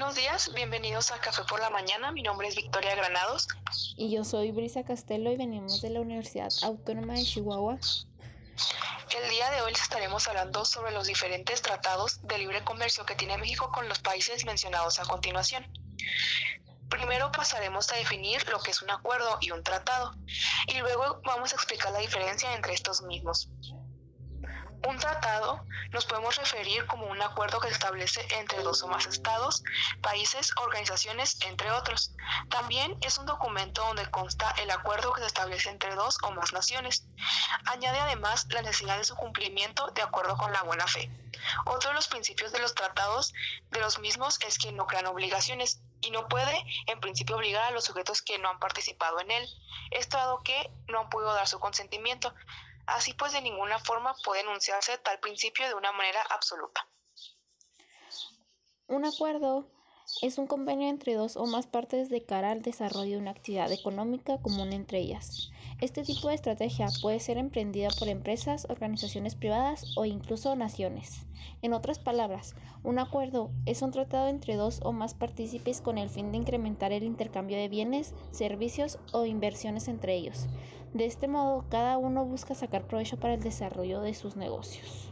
Buenos días, bienvenidos a Café por la Mañana. Mi nombre es Victoria Granados. Y yo soy Brisa Castelo y venimos de la Universidad Autónoma de Chihuahua. El día de hoy les estaremos hablando sobre los diferentes tratados de libre comercio que tiene México con los países mencionados a continuación. Primero pasaremos a definir lo que es un acuerdo y un tratado, y luego vamos a explicar la diferencia entre estos mismos. Un tratado nos podemos referir como un acuerdo que se establece entre dos o más estados, países, organizaciones, entre otros. También es un documento donde consta el acuerdo que se establece entre dos o más naciones. Añade además la necesidad de su cumplimiento de acuerdo con la buena fe. Otro de los principios de los tratados de los mismos es que no crean obligaciones y no puede en principio obligar a los sujetos que no han participado en él, esto dado que no han podido dar su consentimiento. Así pues, de ninguna forma puede enunciarse tal principio de una manera absoluta. Un acuerdo es un convenio entre dos o más partes de cara al desarrollo de una actividad económica común entre ellas. Este tipo de estrategia puede ser emprendida por empresas, organizaciones privadas o incluso naciones. En otras palabras, un acuerdo es un tratado entre dos o más partícipes con el fin de incrementar el intercambio de bienes, servicios o inversiones entre ellos. De este modo, cada uno busca sacar provecho para el desarrollo de sus negocios.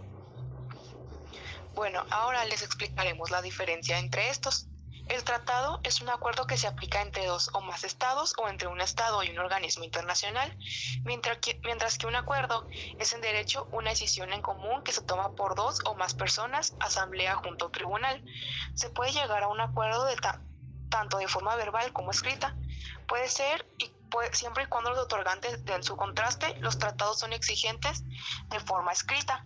Bueno, ahora les explicaremos la diferencia entre estos. El tratado es un acuerdo que se aplica entre dos o más estados o entre un estado y un organismo internacional, mientras que, mientras que un acuerdo es en derecho una decisión en común que se toma por dos o más personas, asamblea junto a tribunal. Se puede llegar a un acuerdo de tanto de forma verbal como escrita. Puede ser y siempre y cuando los otorgantes den su contraste, los tratados son exigentes de forma escrita.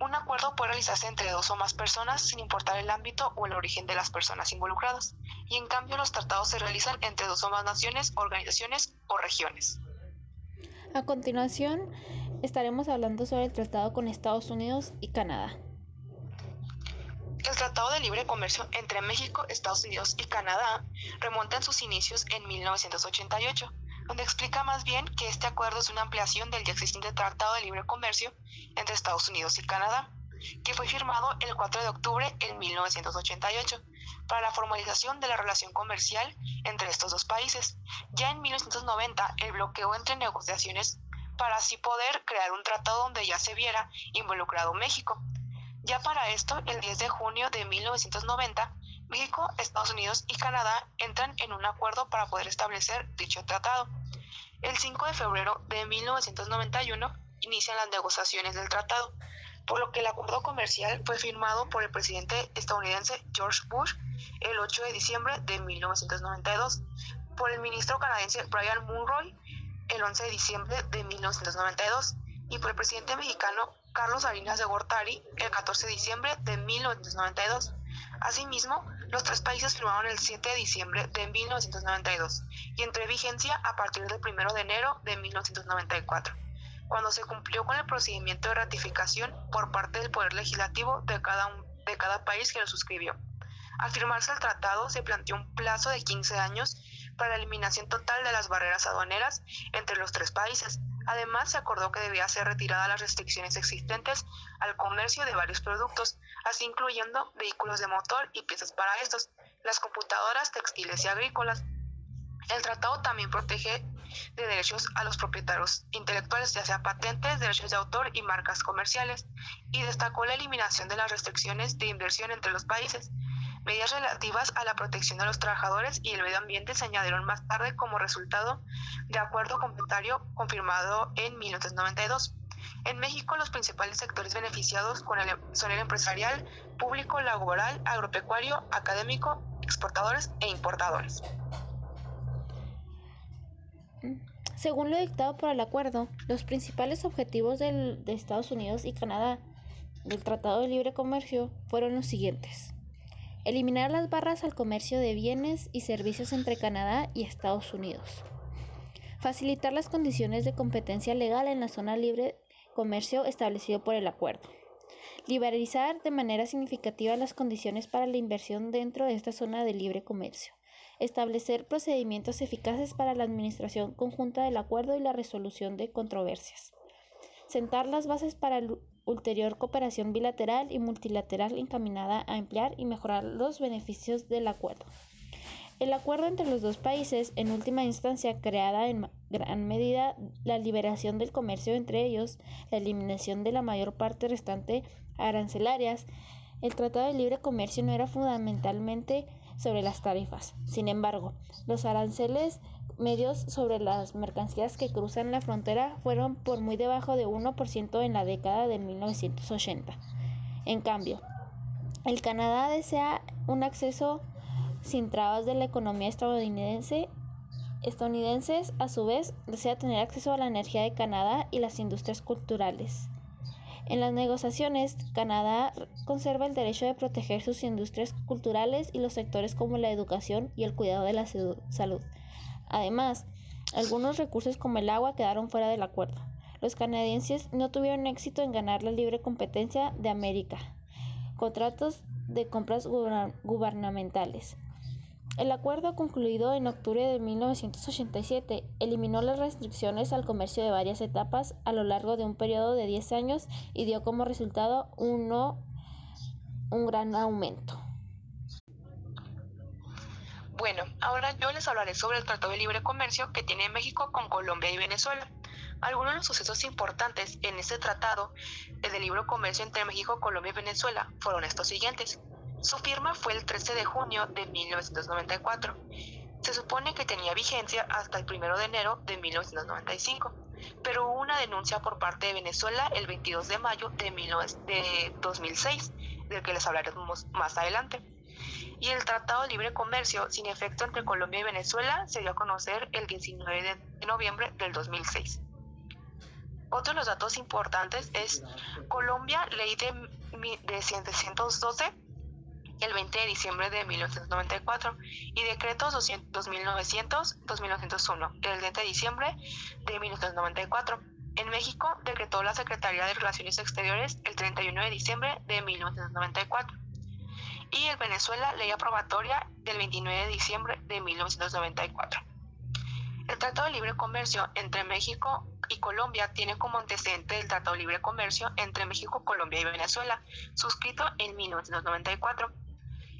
Un acuerdo puede realizarse entre dos o más personas sin importar el ámbito o el origen de las personas involucradas, y en cambio los tratados se realizan entre dos o más naciones, organizaciones o regiones. A continuación, estaremos hablando sobre el tratado con Estados Unidos y Canadá. El Tratado de Libre Comercio entre México, Estados Unidos y Canadá remonta en sus inicios en 1988 donde explica más bien que este acuerdo es una ampliación del ya existente Tratado de Libre Comercio entre Estados Unidos y Canadá, que fue firmado el 4 de octubre de 1988 para la formalización de la relación comercial entre estos dos países. Ya en 1990, el bloqueo entre negociaciones para así poder crear un tratado donde ya se viera involucrado México. Ya para esto, el 10 de junio de 1990, México, Estados Unidos y Canadá entran en un acuerdo para poder establecer dicho tratado. El 5 de febrero de 1991 inician las negociaciones del tratado, por lo que el acuerdo comercial fue firmado por el presidente estadounidense George Bush el 8 de diciembre de 1992, por el ministro canadiense Brian Munroy el 11 de diciembre de 1992 y por el presidente mexicano Carlos Salinas de Gortari el 14 de diciembre de 1992. Asimismo, los tres países firmaron el 7 de diciembre de 1992 y entró en vigencia a partir del 1 de enero de 1994, cuando se cumplió con el procedimiento de ratificación por parte del Poder Legislativo de cada, de cada país que lo suscribió. Al firmarse el tratado se planteó un plazo de 15 años para la eliminación total de las barreras aduaneras entre los tres países. Además, se acordó que debía ser retirada las restricciones existentes al comercio de varios productos, así incluyendo vehículos de motor y piezas para estos, las computadoras, textiles y agrícolas. El tratado también protege de derechos a los propietarios intelectuales, ya sea patentes, derechos de autor y marcas comerciales, y destacó la eliminación de las restricciones de inversión entre los países. Medidas relativas a la protección de los trabajadores y el medio ambiente se añadieron más tarde como resultado de acuerdo complementario confirmado en 1992. En México, los principales sectores beneficiados son el empresarial, público, laboral, agropecuario, académico, exportadores e importadores. Según lo dictado por el acuerdo, los principales objetivos de Estados Unidos y Canadá del Tratado de Libre Comercio fueron los siguientes. Eliminar las barras al comercio de bienes y servicios entre Canadá y Estados Unidos. Facilitar las condiciones de competencia legal en la zona libre comercio establecido por el acuerdo. Liberalizar de manera significativa las condiciones para la inversión dentro de esta zona de libre comercio. Establecer procedimientos eficaces para la administración conjunta del acuerdo y la resolución de controversias. Sentar las bases para la ulterior cooperación bilateral y multilateral encaminada a emplear y mejorar los beneficios del acuerdo. El acuerdo entre los dos países, en última instancia, creada en gran medida la liberación del comercio entre ellos, la eliminación de la mayor parte restante arancelarias, el Tratado de Libre Comercio no era fundamentalmente sobre las tarifas. Sin embargo, los aranceles medios sobre las mercancías que cruzan la frontera fueron por muy debajo de 1% en la década de 1980. En cambio, el Canadá desea un acceso sin trabas de la economía estadounidense. Estadounidenses, a su vez, desea tener acceso a la energía de Canadá y las industrias culturales. En las negociaciones, Canadá conserva el derecho de proteger sus industrias culturales y los sectores como la educación y el cuidado de la salud. Además, algunos recursos como el agua quedaron fuera del acuerdo. Los canadienses no tuvieron éxito en ganar la libre competencia de América. Contratos de compras gubernamentales. El acuerdo concluido en octubre de 1987 eliminó las restricciones al comercio de varias etapas a lo largo de un periodo de 10 años y dio como resultado uno, un gran aumento. Bueno, ahora yo les hablaré sobre el Tratado de Libre Comercio que tiene México con Colombia y Venezuela. Algunos de los sucesos importantes en este tratado de libre comercio entre México, Colombia y Venezuela fueron estos siguientes. Su firma fue el 13 de junio de 1994. Se supone que tenía vigencia hasta el 1 de enero de 1995, pero hubo una denuncia por parte de Venezuela el 22 de mayo de, 2006, del que les hablaremos más adelante. Y el Tratado de Libre Comercio sin efecto entre Colombia y Venezuela se dio a conocer el 19 de noviembre del 2006. Otro de los datos importantes es Colombia, ley de, de 712 el 20 de diciembre de 1994 y decretos 2900-2901 el 20 de diciembre de 1994. En México decretó la Secretaría de Relaciones Exteriores el 31 de diciembre de 1994 y en Venezuela ley aprobatoria del 29 de diciembre de 1994. El Tratado de Libre Comercio entre México y Colombia tiene como antecedente el Tratado de Libre Comercio entre México, Colombia y Venezuela, suscrito en 1994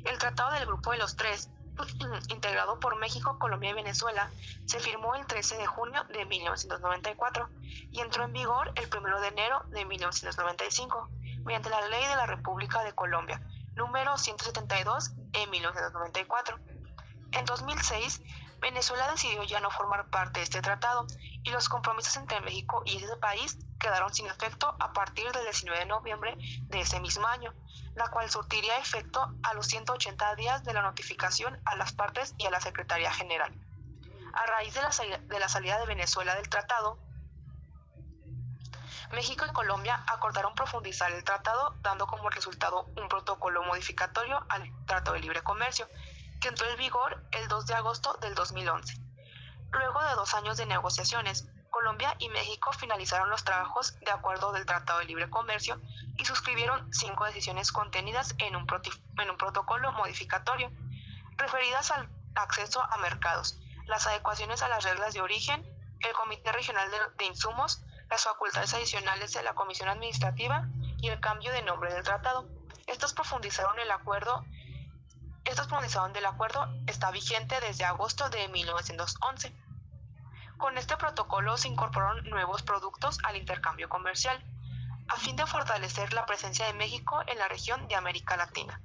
el Tratado del Grupo de los Tres, integrado por México, Colombia y Venezuela, se firmó el 13 de junio de 1994 y entró en vigor el 1 de enero de 1995 mediante la Ley de la República de Colombia, número 172 en 1994. En 2006, Venezuela decidió ya no formar parte de este tratado y los compromisos entre México y ese país quedaron sin efecto a partir del 19 de noviembre de ese mismo año, la cual surtiría efecto a los 180 días de la notificación a las partes y a la Secretaría General. A raíz de la, salida de Venezuela del tratado, México y Colombia acordaron profundizar el tratado, dando como resultado un protocolo modificatorio al Tratado de Libre Comercio, que entró en vigor el 2 de agosto del 2011. Luego de dos años de negociaciones, Colombia y México finalizaron los trabajos de acuerdo del Tratado de Libre Comercio y suscribieron cinco decisiones contenidas en un, en un protocolo modificatorio, referidas al acceso a mercados, las adecuaciones a las reglas de origen, el Comité Regional de, de Insumos, las facultades adicionales de la Comisión Administrativa y el cambio de nombre del tratado. Estos profundizaron el acuerdo estos profundizaron del acuerdo está vigente desde agosto de 1911. Con este protocolo se incorporaron nuevos productos al intercambio comercial, a fin de fortalecer la presencia de México en la región de América Latina.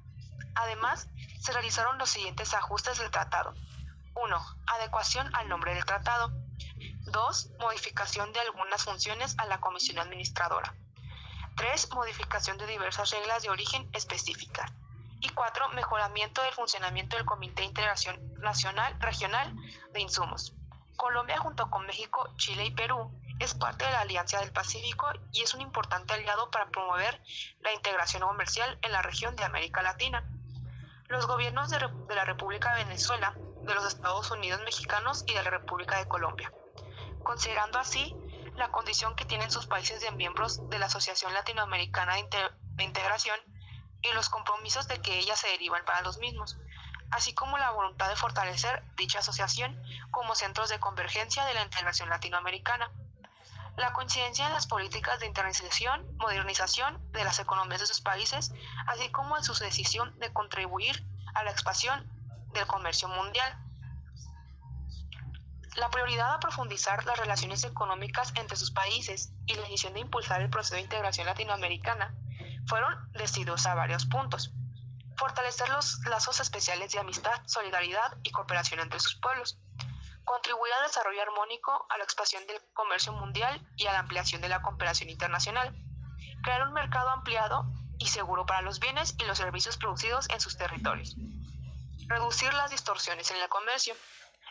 Además, se realizaron los siguientes ajustes del tratado. 1. Adecuación al nombre del tratado. 2. Modificación de algunas funciones a la Comisión Administradora. 3. Modificación de diversas reglas de origen específicas. Y 4. Mejoramiento del funcionamiento del Comité de Integración Nacional Regional de Insumos. Colombia junto con México, Chile y Perú es parte de la Alianza del Pacífico y es un importante aliado para promover la integración comercial en la región de América Latina. Los gobiernos de, la República de Venezuela, de los Estados Unidos mexicanos y de la República de Colombia, considerando así la condición que tienen sus países de miembros de la Asociación Latinoamericana de Integración y los compromisos de que ellas se derivan para los mismos así como la voluntad de fortalecer dicha asociación como centros de convergencia de la integración latinoamericana. La coincidencia en las políticas de internacionalización, modernización de las economías de sus países, así como en su decisión de contribuir a la expansión del comercio mundial. La prioridad a profundizar las relaciones económicas entre sus países y la decisión de impulsar el proceso de integración latinoamericana fueron decididos a varios puntos. Fortalecer los lazos especiales de amistad, solidaridad y cooperación entre sus pueblos. Contribuir al desarrollo armónico, a la expansión del comercio mundial y a la ampliación de la cooperación internacional. Crear un mercado ampliado y seguro para los bienes y los servicios producidos en sus territorios. Reducir las distorsiones en el comercio.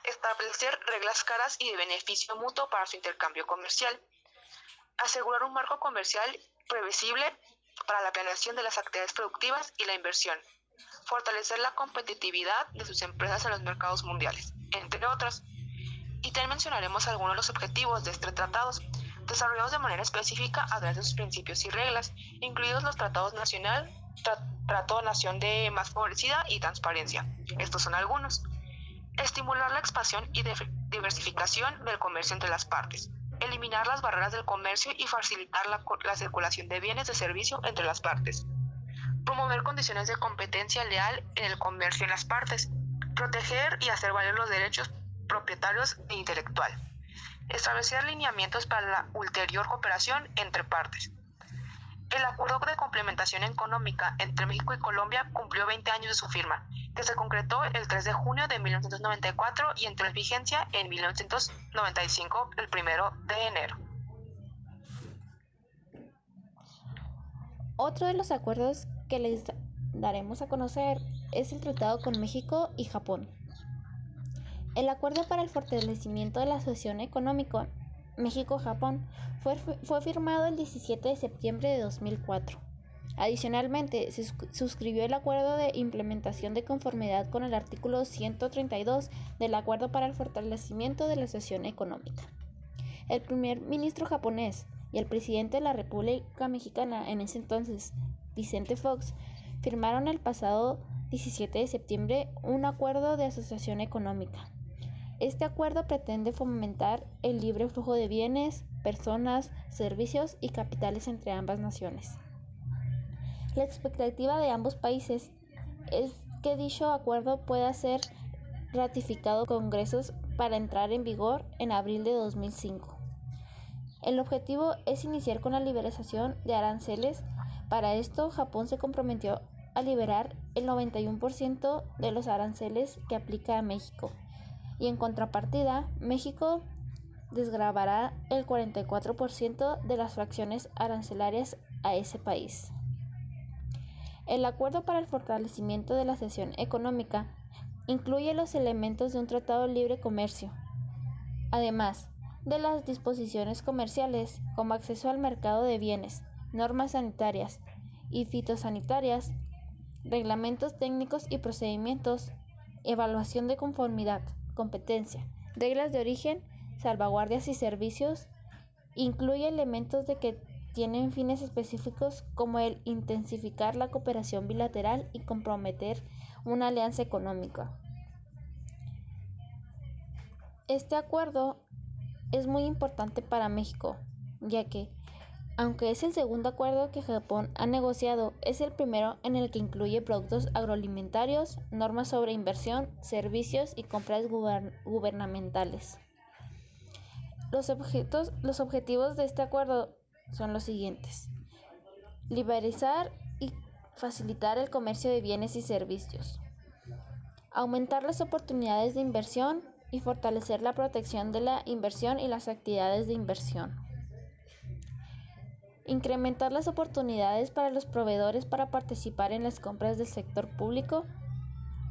Establecer reglas caras y de beneficio mutuo para su intercambio comercial. Asegurar un marco comercial previsible para la planeación de las actividades productivas y la inversión, fortalecer la competitividad de sus empresas en los mercados mundiales, entre otros. Y también mencionaremos algunos de los objetivos de estos tratados, desarrollados de manera específica a través de sus principios y reglas, incluidos los tratados nacional, Trato Nación de Más Favorecida y Transparencia. Estos son algunos. Estimular la expansión y diversificación del comercio entre las partes eliminar las barreras del comercio y facilitar la, circulación de bienes de servicio entre las partes, promover condiciones de competencia leal en el comercio en las partes, proteger y hacer valer los derechos propietarios e intelectual, establecer alineamientos para la ulterior cooperación entre partes, el acuerdo de complementación económica entre México y Colombia cumplió 20 años de su firma, que se concretó el 3 de junio de 1994 y entró en vigencia en 1995, el 1 de enero. Otro de los acuerdos que les daremos a conocer es el tratado con México y Japón. El acuerdo para el fortalecimiento de la asociación económica México-Japón fue, fue firmado el 17 de septiembre de 2004. Adicionalmente, se suscribió el acuerdo de implementación de conformidad con el artículo 132 del Acuerdo para el Fortalecimiento de la Asociación Económica. El primer ministro japonés y el presidente de la República Mexicana en ese entonces, Vicente Fox, firmaron el pasado 17 de septiembre un acuerdo de asociación económica este acuerdo pretende fomentar el libre flujo de bienes, personas, servicios y capitales entre ambas naciones. La expectativa de ambos países es que dicho acuerdo pueda ser ratificado en congresos para entrar en vigor en abril de 2005. El objetivo es iniciar con la liberación de aranceles. Para esto, Japón se comprometió a liberar el 91% de los aranceles que aplica a México y en contrapartida, México desgravará el 44% de las fracciones arancelarias a ese país. El acuerdo para el fortalecimiento de la sesión económica incluye los elementos de un tratado libre comercio, además de las disposiciones comerciales como acceso al mercado de bienes, normas sanitarias y fitosanitarias, reglamentos técnicos y procedimientos, evaluación de conformidad, competencia, reglas de origen, salvaguardias y servicios, incluye elementos de que tienen fines específicos como el intensificar la cooperación bilateral y comprometer una alianza económica. Este acuerdo es muy importante para México, ya que aunque es el segundo acuerdo que Japón ha negociado, es el primero en el que incluye productos agroalimentarios, normas sobre inversión, servicios y compras gubernamentales. Los, objetivos de este acuerdo son los siguientes. Liberalizar y facilitar el comercio de bienes y servicios. Aumentar las oportunidades de inversión y fortalecer la protección de la inversión y las actividades de inversión incrementar las oportunidades para los proveedores para participar en las compras del sector público,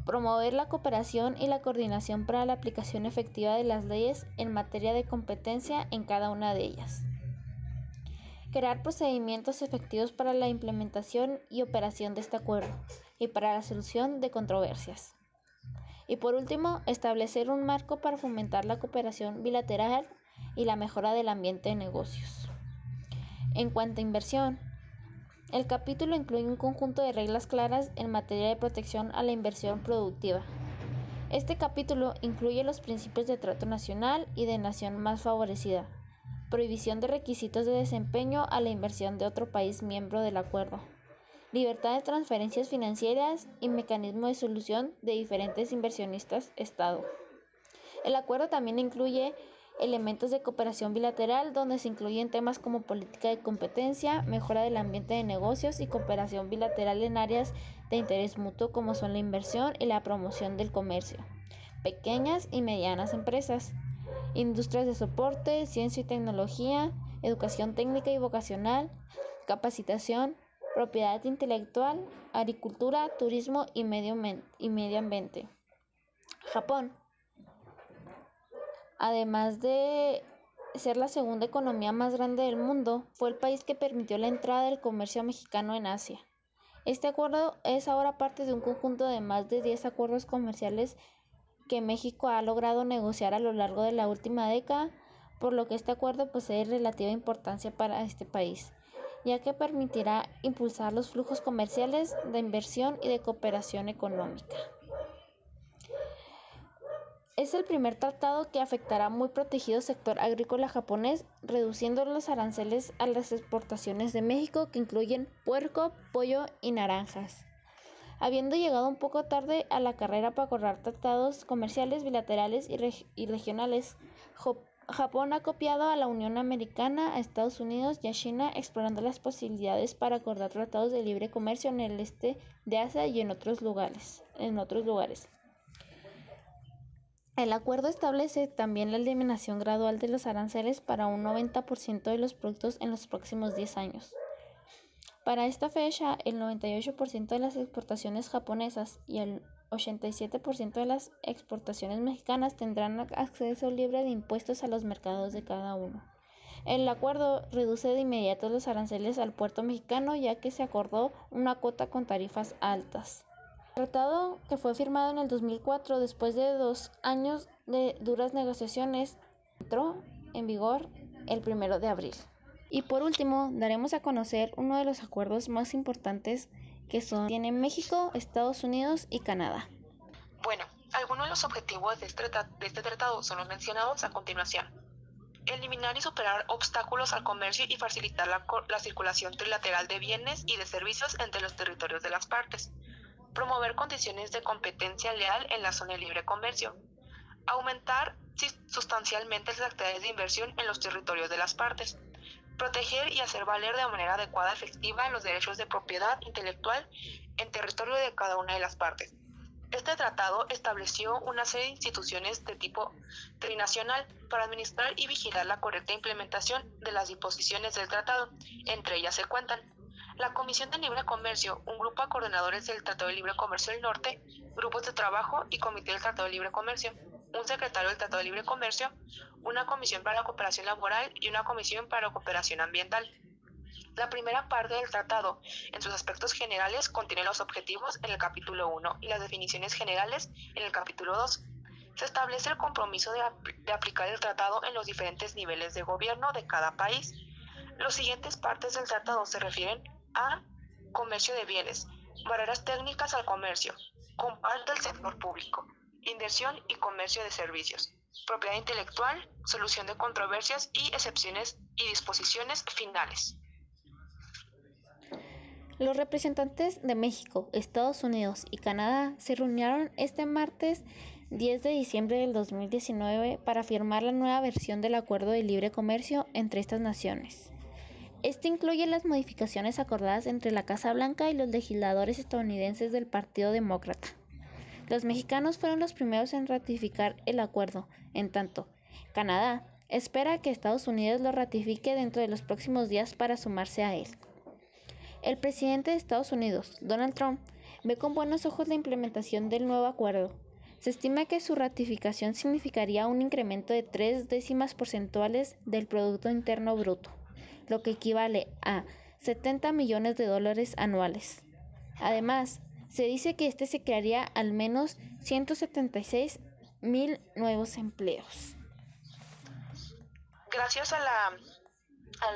promover la cooperación y la coordinación para la aplicación efectiva de las leyes en materia de competencia en cada una de ellas. Crear procedimientos efectivos para la implementación y operación de este acuerdo y para la solución de controversias. Y por último, establecer un marco para fomentar la cooperación bilateral y la mejora del ambiente de negocios. En cuanto a inversión, el capítulo incluye un conjunto de reglas claras en materia de protección a la inversión productiva. Este capítulo incluye los principios de trato nacional y de nación más favorecida, prohibición de requisitos de desempeño a la inversión de otro país miembro del acuerdo, libertad de transferencias financieras y mecanismo de solución de diferentes inversionistas Estado. El acuerdo también incluye elementos de cooperación bilateral donde se incluyen temas como política de competencia, mejora del ambiente de negocios y cooperación bilateral en áreas de interés mutuo como son la inversión y la promoción del comercio, pequeñas y medianas empresas, industrias de soporte, ciencia y tecnología, educación técnica y vocacional, capacitación, propiedad intelectual, agricultura, turismo y medio, y medio ambiente. Japón Además de ser la segunda economía más grande del mundo, fue el país que permitió la entrada del comercio mexicano en Asia. Este acuerdo es ahora parte de un conjunto de más de 10 acuerdos comerciales que México ha logrado negociar a lo largo de la última década, por lo que este acuerdo posee relativa importancia para este país, ya que permitirá impulsar los flujos comerciales de inversión y de cooperación económica. Es el primer tratado que afectará muy protegido sector agrícola japonés, reduciendo los aranceles a las exportaciones de México que incluyen puerco, pollo y naranjas. Habiendo llegado un poco tarde a la carrera para acordar tratados comerciales bilaterales y, regionales, Japón ha copiado a la Unión Americana, a Estados Unidos y a China explorando las posibilidades para acordar tratados de libre comercio en el este de Asia y en otros lugares. En otros lugares. El acuerdo establece también la eliminación gradual de los aranceles para un 90% de los productos en los próximos 10 años. Para esta fecha, el 98% de las exportaciones japonesas y el 87% de las exportaciones mexicanas tendrán acceso libre de impuestos a los mercados de cada uno. El acuerdo reduce de inmediato los aranceles al puerto mexicano ya que se acordó una cuota con tarifas altas. Tratado, que fue firmado en el 2004 después de dos años de duras negociaciones, entró en vigor el 1 de abril. Y por último, daremos a conocer uno de los acuerdos más importantes que son México, Estados Unidos y Canadá. Bueno, algunos de los objetivos de este, de este tratado son los mencionados a continuación. Eliminar y superar obstáculos al comercio y facilitar la circulación trilateral de bienes y de servicios entre los territorios de las partes promover condiciones de competencia leal en la zona de libre comercio, aumentar sustancialmente las actividades de inversión en los territorios de las partes, proteger y hacer valer de manera adecuada y efectiva los derechos de propiedad intelectual en territorio de cada una de las partes. Este tratado estableció una serie de instituciones de tipo trinacional para administrar y vigilar la correcta implementación de las disposiciones del tratado. Entre ellas se cuentan la Comisión de Libre Comercio, un grupo de coordinadores del Tratado de Libre Comercio del Norte, grupos de trabajo y comité del Tratado de Libre Comercio, un secretario del Tratado de Libre Comercio, una comisión para la cooperación laboral y una comisión para la cooperación ambiental. La primera parte del tratado, en sus aspectos generales, contiene los objetivos en el capítulo 1 y las definiciones generales en el capítulo 2. Se establece el compromiso de, de aplicar el tratado en los diferentes niveles de gobierno de cada país. Los siguientes partes del tratado se refieren a. Comercio de bienes. Barreras técnicas al comercio. Comparte del sector público. Inversión y comercio de servicios. Propiedad intelectual. Solución de controversias y excepciones y disposiciones finales. Los representantes de México, Estados Unidos y Canadá se reunieron este martes 10 de diciembre del 2019 para firmar la nueva versión del Acuerdo de Libre Comercio entre estas naciones. Este incluye las modificaciones acordadas entre la Casa Blanca y los legisladores estadounidenses del Partido Demócrata. Los mexicanos fueron los primeros en ratificar el acuerdo, en tanto, Canadá espera que Estados Unidos lo ratifique dentro de los próximos días para sumarse a él. El presidente de Estados Unidos, Donald Trump, ve con buenos ojos la implementación del nuevo acuerdo. Se estima que su ratificación significaría un incremento de tres décimas porcentuales del Producto Interno Bruto lo que equivale a 70 millones de dólares anuales. Además, se dice que este se crearía al menos 176 mil nuevos empleos. Gracias a la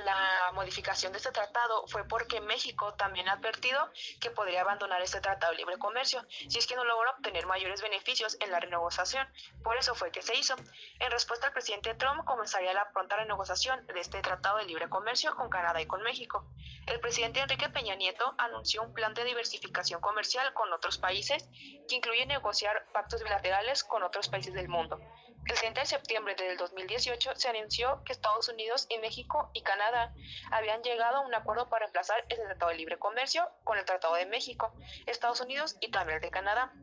la modificación de este tratado fue porque México también ha advertido que podría abandonar este tratado de libre comercio si es que no logra obtener mayores beneficios en la renegociación. Por eso fue que se hizo. En respuesta al presidente Trump comenzaría la pronta renegociación de este tratado de libre comercio con Canadá y con México. El presidente Enrique Peña Nieto anunció un plan de diversificación comercial con otros países que incluye negociar pactos bilaterales con otros países del mundo. El 30 de septiembre del 2018 se anunció que Estados Unidos y México y Canadá habían llegado a un acuerdo para reemplazar el Tratado de Libre Comercio con el Tratado de México, Estados Unidos y también el de Canadá.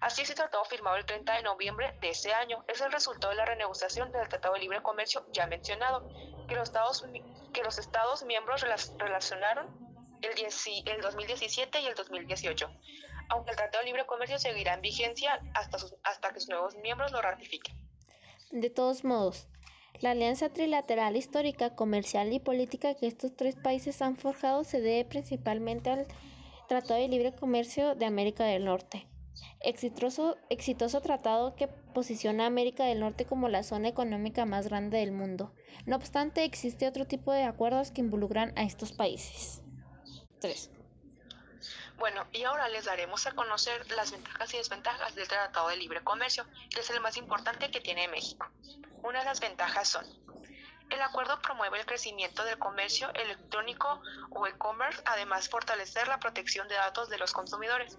Así se tratado firmado el 30 de noviembre de ese año. Es el resultado de la renegociación del Tratado de Libre Comercio ya mencionado, que los Estados, miembros relacionaron el, el 2017 y el 2018 aunque el Tratado de Libre Comercio seguirá en vigencia hasta que sus nuevos miembros lo ratifiquen. De todos modos, la alianza trilateral histórica, comercial y política que estos tres países han forjado se debe principalmente al Tratado de Libre Comercio de América del Norte. Exitoso, exitoso tratado que posiciona a América del Norte como la zona económica más grande del mundo. No obstante, existe otro tipo de acuerdos que involucran a estos países. 3. Bueno, y ahora les daremos a conocer las ventajas y desventajas del Tratado de Libre Comercio, que es el más importante que tiene México. Una de las ventajas son, el acuerdo promueve el crecimiento del comercio electrónico o e-commerce, además fortalecer la protección de datos de los consumidores.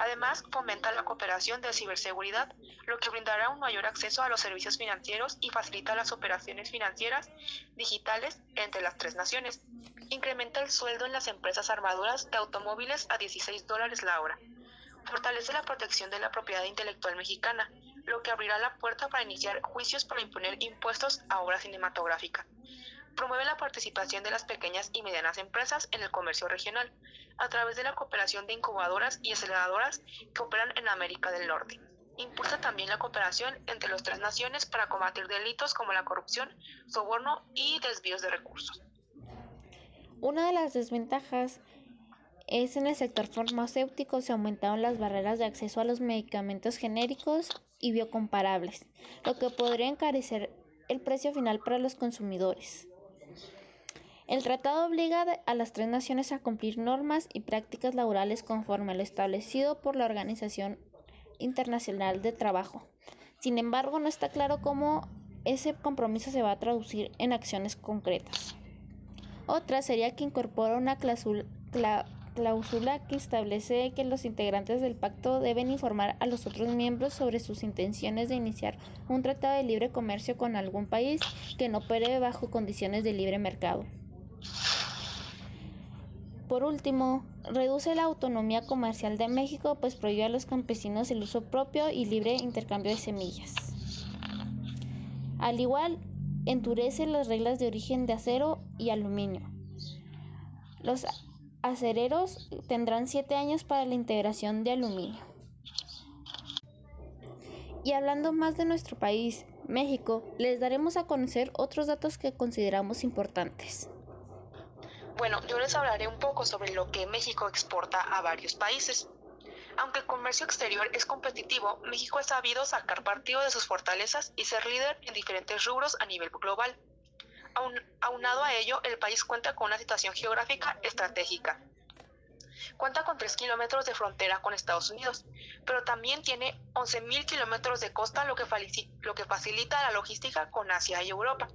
Además, fomenta la cooperación de ciberseguridad, lo que brindará un mayor acceso a los servicios financieros y facilita las operaciones financieras digitales entre las tres naciones. Incrementa el sueldo en las empresas armaduras de automóviles a 16 dólares la hora. Fortalece la protección de la propiedad intelectual mexicana, lo que abrirá la puerta para iniciar juicios para imponer impuestos a obra cinematográfica promueve la participación de las pequeñas y medianas empresas en el comercio regional, a través de la cooperación de incubadoras y aceleradoras que operan en América del Norte. Impulsa también la cooperación entre las tres naciones para combatir delitos como la corrupción, soborno y desvíos de recursos. Una de las desventajas es en el sector farmacéutico se aumentaron las barreras de acceso a los medicamentos genéricos y biocomparables, lo que podría encarecer el precio final para los consumidores. El tratado obliga a las tres naciones a cumplir normas y prácticas laborales conforme a lo establecido por la Organización Internacional de Trabajo. Sin embargo, no está claro cómo ese compromiso se va a traducir en acciones concretas. Otra sería que incorpora una cláusula, que establece que los integrantes del pacto deben informar a los otros miembros sobre sus intenciones de iniciar un tratado de libre comercio con algún país que no opere bajo condiciones de libre mercado. Por último, reduce la autonomía comercial de México, pues prohíbe a los campesinos el uso propio y libre intercambio de semillas. Al igual, endurece las reglas de origen de acero y aluminio. Los acereros tendrán siete años para la integración de aluminio. Y hablando más de nuestro país, México, les daremos a conocer otros datos que consideramos importantes. Bueno, yo les hablaré un poco sobre lo que México exporta a varios países. Aunque el comercio exterior es competitivo, México ha sabido sacar partido de sus fortalezas y ser líder en diferentes rubros a nivel global. aunado a ello, el país cuenta con una situación geográfica estratégica. Cuenta con 3 kilómetros de frontera con Estados Unidos, pero también tiene 11.000 kilómetros de costa, lo que, lo que facilita la logística con Asia y Europa.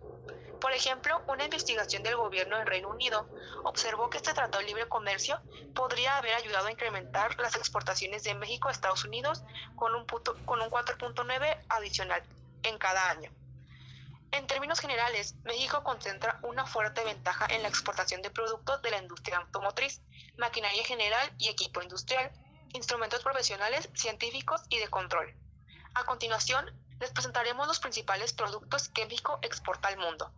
Por ejemplo, una investigación del gobierno del Reino Unido observó que este tratado de libre comercio podría haber ayudado a incrementar las exportaciones de México a Estados Unidos con un, con un 4.9 adicional en cada año. En términos generales, México concentra una fuerte ventaja en la exportación de productos de la industria automotriz, maquinaria general y equipo industrial, instrumentos profesionales, científicos y de control. A continuación, les presentaremos los principales productos que México exporta al mundo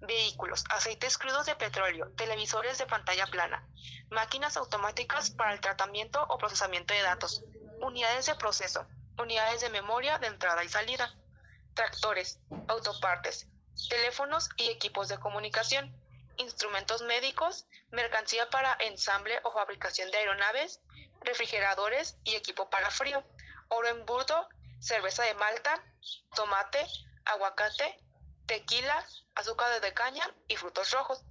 vehículos, aceites crudos de petróleo, televisores de pantalla plana, máquinas automáticas para el tratamiento o procesamiento de datos, unidades de proceso, unidades de memoria de entrada y salida, tractores, autopartes, teléfonos y equipos de comunicación, instrumentos médicos, mercancía para ensamble o fabricación de aeronaves, refrigeradores y equipo para frío, oro en burdo, cerveza de Malta, tomate, aguacate, tequila, azúcar de caña y frutos rojos.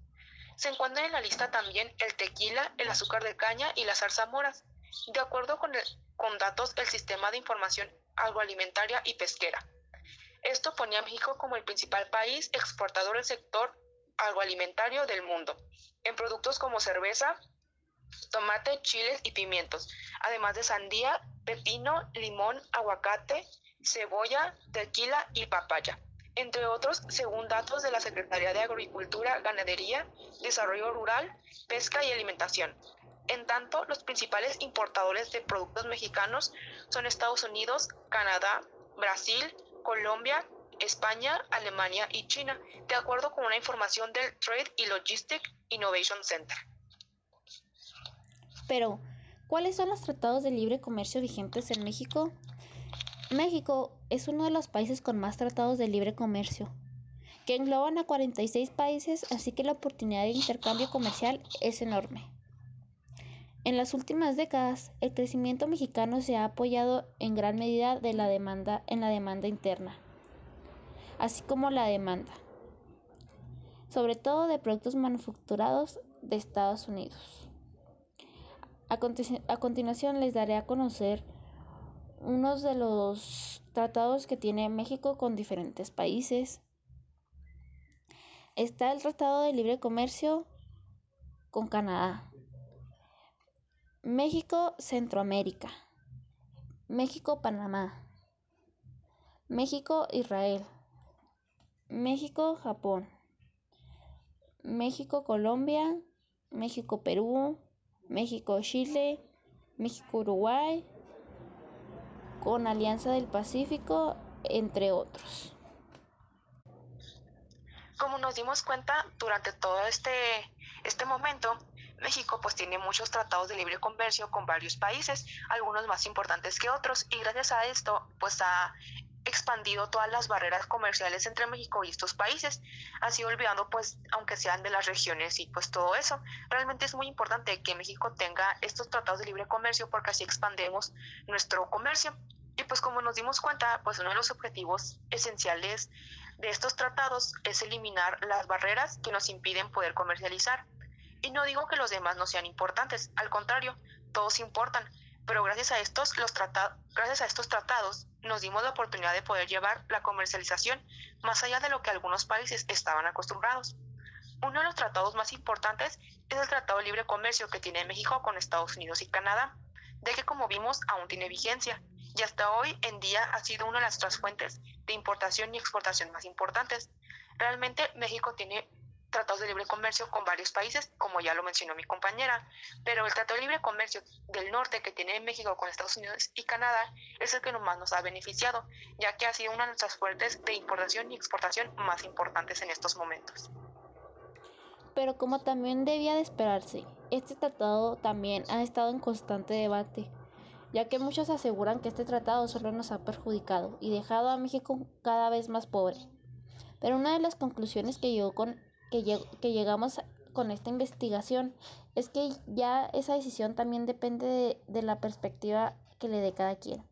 Se encuentran en la lista también el tequila, el azúcar de caña y las zarzamoras, de acuerdo con, con datos del Sistema de Información Agroalimentaria y Pesquera. Esto ponía a México como el principal país exportador del sector agroalimentario del mundo, en productos como cerveza, tomate, chiles y pimientos, además de sandía, pepino, limón, aguacate, cebolla, tequila y papaya entre otros, según datos de la Secretaría de Agricultura, Ganadería, Desarrollo Rural, Pesca y Alimentación. En tanto, los principales importadores de productos mexicanos son Estados Unidos, Canadá, Brasil, Colombia, España, Alemania y China, de acuerdo con una información del Trade y Logistic Innovation Center. Pero, ¿cuáles son los tratados de libre comercio vigentes en México? México es uno de los países con más tratados de libre comercio, que engloban a 46 países, así que la oportunidad de intercambio comercial es enorme. En las últimas décadas, el crecimiento mexicano se ha apoyado en gran medida de la demanda en la demanda interna, así como la demanda, sobre todo de productos manufacturados de Estados Unidos. A, a continuación les daré a conocer unos de los tratados que tiene México con diferentes países. Está el Tratado de Libre Comercio con Canadá. México, Centroamérica. México, Panamá. México, Israel. México, Japón. México, Colombia. México, Perú. México, Chile. México, Uruguay con Alianza del Pacífico, entre otros. Como nos dimos cuenta durante todo este, este momento, México pues tiene muchos tratados de libre comercio con varios países, algunos más importantes que otros, y gracias a esto pues ha expandido todas las barreras comerciales entre México y estos países, así olvidando pues aunque sean de las regiones y pues todo eso. Realmente es muy importante que México tenga estos tratados de libre comercio porque así expandemos nuestro comercio. Y pues como nos dimos cuenta, pues uno de los objetivos esenciales de estos tratados es eliminar las barreras que nos impiden poder comercializar. Y no digo que los demás no sean importantes, al contrario, todos importan, pero gracias a estos, los gracias a estos tratados nos dimos la oportunidad de poder llevar la comercialización más allá de lo que algunos países estaban acostumbrados. Uno de los tratados más importantes es el Tratado de Libre Comercio que tiene México con Estados Unidos y Canadá, de que como vimos aún tiene vigencia y hasta hoy en día ha sido una de las tres fuentes de importación y exportación más importantes. Realmente México tiene tratados de libre comercio con varios países, como ya lo mencionó mi compañera, pero el Tratado de Libre Comercio del Norte que tiene México con Estados Unidos y Canadá es el que más nos ha beneficiado, ya que ha sido una de nuestras fuentes de importación y exportación más importantes en estos momentos. Pero como también debía de esperarse, este tratado también ha estado en constante debate ya que muchos aseguran que este tratado solo nos ha perjudicado y dejado a México cada vez más pobre. Pero una de las conclusiones que, llegó con, que, que llegamos con esta investigación es que ya esa decisión también depende de, de la perspectiva que le dé cada quien.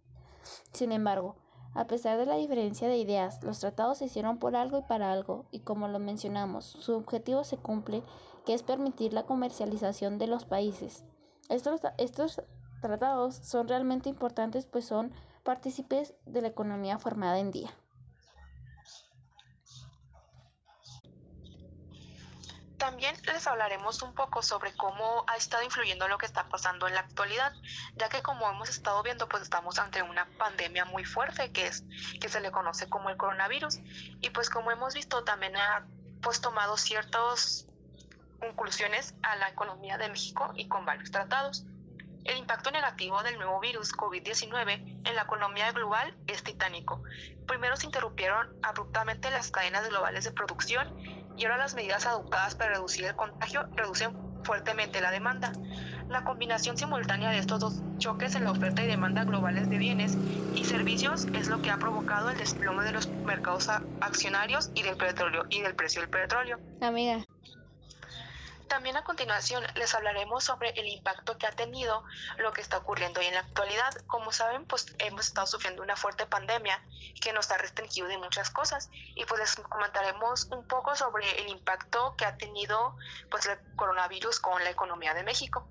Sin embargo, a pesar de la diferencia de ideas, los tratados se hicieron por algo y para algo, y como lo mencionamos, su objetivo se cumple, que es permitir la comercialización de los países. Estos, estos tratados son realmente importantes pues son partícipes de la economía formada en día. También les hablaremos un poco sobre cómo ha estado influyendo lo que está pasando en la actualidad, ya que como hemos estado viendo, pues estamos ante una pandemia muy fuerte que es que se le conoce como el coronavirus y pues como hemos visto también ha pues tomado ciertas conclusiones a la economía de México y con varios tratados. El impacto negativo del nuevo virus COVID-19 en la economía global es titánico. Primero se interrumpieron abruptamente las cadenas globales de producción y ahora las medidas adoptadas para reducir el contagio reducen fuertemente la demanda. La combinación simultánea de estos dos choques en la oferta y demanda globales de bienes y servicios es lo que ha provocado el desplome de los mercados accionarios y del petróleo y del precio del petróleo. Amiga, también a continuación les hablaremos sobre el impacto que ha tenido lo que está ocurriendo hoy en la actualidad. Como saben, pues hemos estado sufriendo una fuerte pandemia que nos ha restringido de muchas cosas y pues les comentaremos un poco sobre el impacto que ha tenido pues el coronavirus con la economía de México.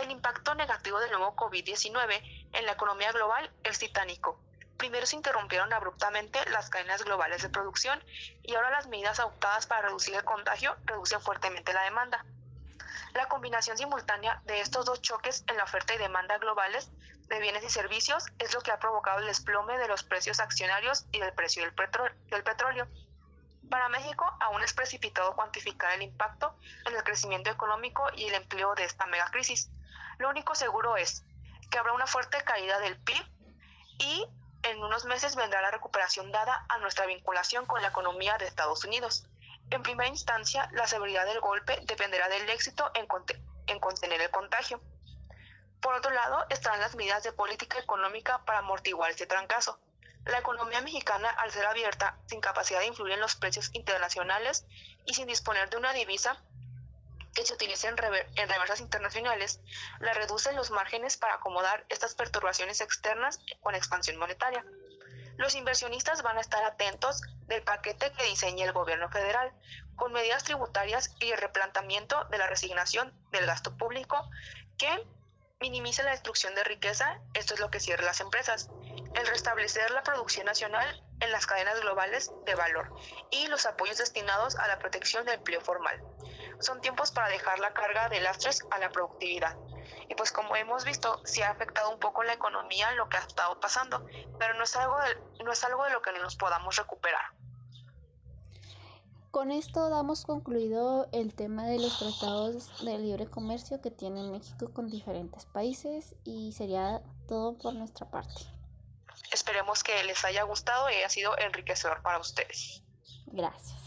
El impacto negativo del nuevo COVID-19 en la economía global es titánico Primero se interrumpieron abruptamente las cadenas globales de producción y ahora las medidas adoptadas para reducir el contagio reducen fuertemente la demanda. La combinación simultánea de estos dos choques en la oferta y demanda globales de bienes y servicios es lo que ha provocado el desplome de los precios accionarios y del precio del, petróleo. Para México aún es precipitado cuantificar el impacto en el crecimiento económico y el empleo de esta mega crisis. Lo único seguro es que habrá una fuerte caída del PIB y en unos meses vendrá la recuperación dada a nuestra vinculación con la economía de Estados Unidos. En primera instancia, la severidad del golpe dependerá del éxito en, contener el contagio. Por otro lado, estarán las medidas de política económica para amortiguar este trancazo. La economía mexicana, al ser abierta, sin capacidad de influir en los precios internacionales y sin disponer de una divisa, que se utilice en, reversas internacionales, la reducen los márgenes para acomodar estas perturbaciones externas con expansión monetaria. Los inversionistas van a estar atentos del paquete que diseñe el gobierno federal, con medidas tributarias y el replanteamiento de la resignación del gasto público que minimice la destrucción de riqueza, esto es lo que cierra las empresas, el restablecer la producción nacional en las cadenas globales de valor y los apoyos destinados a la protección del empleo formal. Son tiempos para dejar la carga de lastres a la productividad. Y pues como hemos visto, sí ha afectado un poco la economía lo que ha estado pasando, pero no es algo de, no es algo de lo que no nos podamos recuperar. Con esto damos concluido el tema de los tratados de libre comercio que tiene México con diferentes países y sería todo por nuestra parte. Esperemos que les haya gustado y haya sido enriquecedor para ustedes. Gracias.